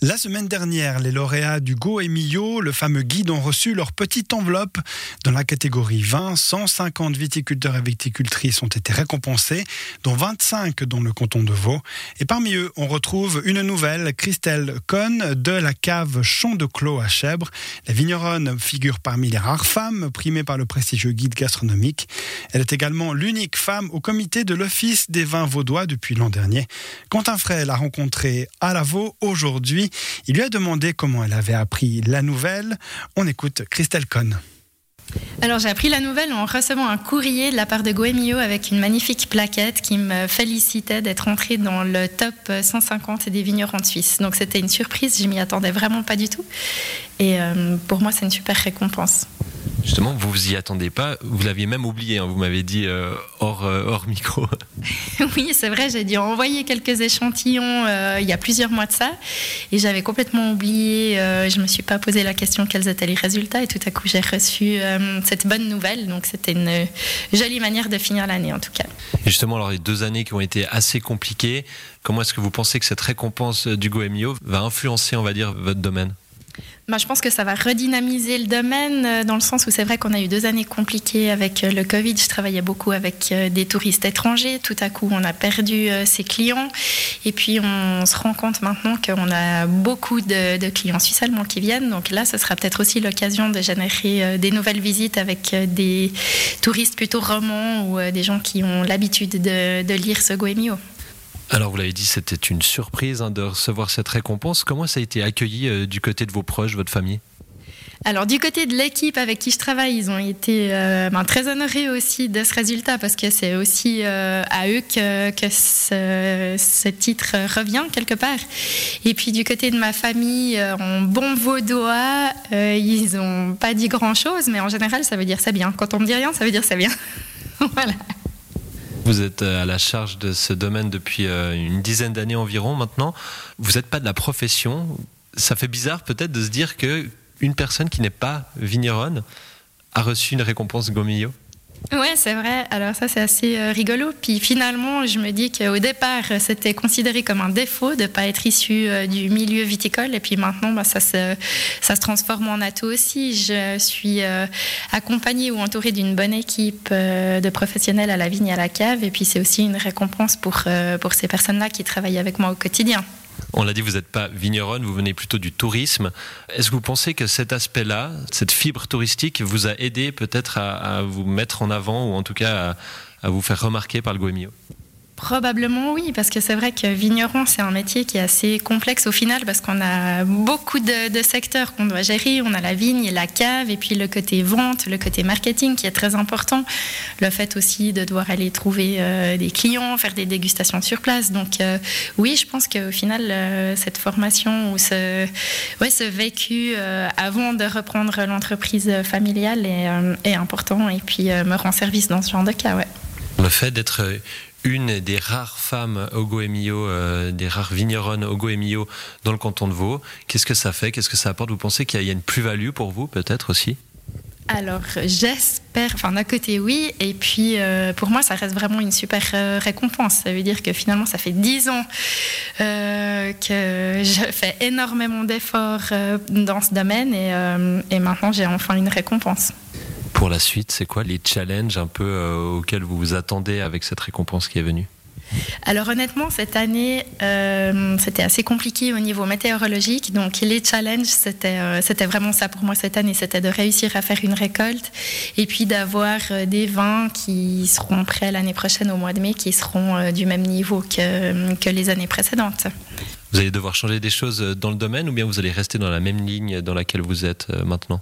La semaine dernière, les lauréats du Go et le fameux guide, ont reçu leur petite enveloppe. Dans la catégorie 20, 150 viticulteurs et viticultrices ont été récompensés, dont 25 dans le canton de Vaud. Et parmi eux, on retrouve une nouvelle, Christelle Cohn, de la cave Champ de Clos à Chèvre. La vigneronne figure parmi les rares femmes primées par le prestigieux guide gastronomique. Elle est également l'unique femme au comité de l'Office des vins vaudois depuis l'an dernier. Quentin Frey l'a rencontrée à la Vaud aujourd'hui. Il lui a demandé comment elle avait appris la nouvelle. On écoute Christelle Cohn. Alors j'ai appris la nouvelle en recevant un courrier de la part de Goemio avec une magnifique plaquette qui me félicitait d'être entrée dans le top 150 des vignerons de Suisse. Donc c'était une surprise, je m'y attendais vraiment pas du tout. Et euh, pour moi c'est une super récompense. Justement, vous vous y attendez pas. Vous l'aviez même oublié. Hein, vous m'avez dit euh, hors, euh, hors micro. oui, c'est vrai. J'ai dû envoyer quelques échantillons euh, il y a plusieurs mois de ça, et j'avais complètement oublié. je me suis pas posé la question quels étaient les résultats, et tout à coup j'ai reçu cette bonne nouvelle. Donc c'était une jolie manière de finir l'année en tout cas. justement, alors les deux années qui ont été assez compliquées, comment est-ce que vous pensez que cette récompense du GoMio va influencer, on va dire, votre domaine? Bah, je pense que ça va redynamiser le domaine euh, dans le sens où c'est vrai qu'on a eu deux années compliquées avec euh, le Covid. Je travaillais beaucoup avec euh, des touristes étrangers. Tout à coup, on a perdu ses clients. Et puis, on se rend compte maintenant qu'on a beaucoup de, clients suisses allemands qui viennent. Donc là, ce sera peut-être aussi l'occasion de générer des nouvelles visites avec des touristes plutôt romans ou des gens qui ont l'habitude de, lire ce Goemio. Alors, vous l'avez dit, c'était une surprise hein, de recevoir cette récompense. Comment ça a été accueilli euh, du côté de vos proches, votre famille? Alors du côté de l'équipe avec qui je travaille, ils ont été euh, ben, très honorés aussi de ce résultat parce que c'est aussi euh, à eux que, ce, titre revient quelque part. Et puis du côté de ma famille, en bon vaudois, ils n'ont pas dit grand-chose, mais en général ça veut dire c'est bien. Quand on me dit rien, ça veut dire c'est bien. voilà. Vous êtes euh, à la charge de ce domaine depuis euh, une dizaine d'années environ maintenant. Vous n'êtes pas de la profession. Ça fait bizarre peut-être de se dire que une personne qui n'est pas vigneronne a reçu une récompense Gomillo. Ouais, c'est vrai. Alors ça, c'est assez euh, rigolo. Puis finalement, je me dis qu'au départ, c'était considéré comme un défaut de ne pas être issu euh, du milieu viticole. Et puis maintenant, bah, ça, se, ça se transforme en atout aussi. Je suis euh, accompagnée ou entourée d'une bonne équipe de professionnels à la vigne et à la cave. Et puis c'est aussi une récompense pour, pour ces personnes-là qui travaillent avec moi au quotidien. On l'a dit, vous n'êtes pas vigneronne, vous venez plutôt du tourisme. Est-ce que vous pensez que cet aspect-là, cette fibre touristique, vous a aidé peut-être à, vous mettre en avant ou en tout cas à, vous faire remarquer par le Goemio Probablement oui, parce que c'est vrai que vigneron, c'est un métier qui est assez complexe au final, parce qu'on a beaucoup de, secteurs qu'on doit gérer. On a la vigne et la cave, et puis le côté vente, le côté marketing qui est très important. Le fait aussi de devoir aller trouver euh, des clients, faire des dégustations sur place. Donc euh, oui, je pense qu'au final, euh, cette formation ou ce, ouais, ce vécu avant de reprendre l'entreprise familiale est, est, important et puis me rend service dans ce genre de cas. Ouais. Le fait d'être une des rares femmes au Goemio, euh, des rares vigneronnes au Goemio dans le canton de Vaud. Qu'est-ce que ça fait? Qu'est-ce que ça apporte? Vous pensez qu'il y a une plus-value pour vous, peut-être aussi? Alors j'espère, enfin d'un côté oui, et puis euh, pour moi ça reste vraiment une super euh, récompense. Ça veut dire que finalement ça fait dix ans que je fais énormément d'efforts dans ce domaine et maintenant j'ai enfin une récompense pour la suite C'est quoi les challenges un peu euh, auxquels vous vous attendez avec cette récompense qui est venue? Alors honnêtement, cette année, euh, c'était assez compliqué au niveau météorologique. Donc les challenges, c'était euh, c'était vraiment ça pour moi cette année. C'était de réussir à faire une récolte et puis d'avoir des vins qui seront prêts l'année prochaine au mois de mai, qui seront du même niveau que, que les années précédentes. Vous allez devoir changer des choses dans le domaine ou bien vous allez rester dans la même ligne dans laquelle vous êtes maintenant?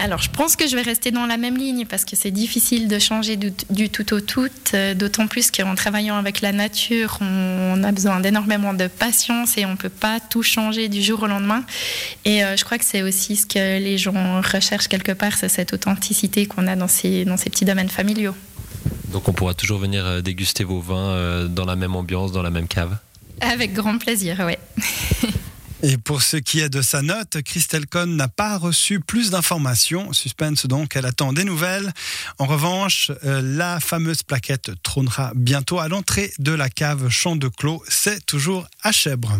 Alors, je pense que je vais rester dans la même ligne parce que c'est difficile de changer du, tout au tout, euh, d'autant plus qu'en travaillant avec la nature, on, a besoin d'énormément de patience et on ne peut pas tout changer du jour au lendemain. Et euh, je crois que c'est aussi ce que les gens recherchent quelque part, c'est cette authenticité qu'on a dans ces, dans ces petits domaines familiaux. Donc, on pourra toujours venir euh, déguster vos vins dans la même ambiance, dans la même cave? Avec grand plaisir, oui. Et pour ce qui est de sa note, Christelle Cohn n'a pas reçu plus d'informations. Suspense donc, elle attend des nouvelles. En revanche, euh, la fameuse plaquette trônera bientôt à l'entrée de la cave Champ de Clos. C'est toujours à Chèvre.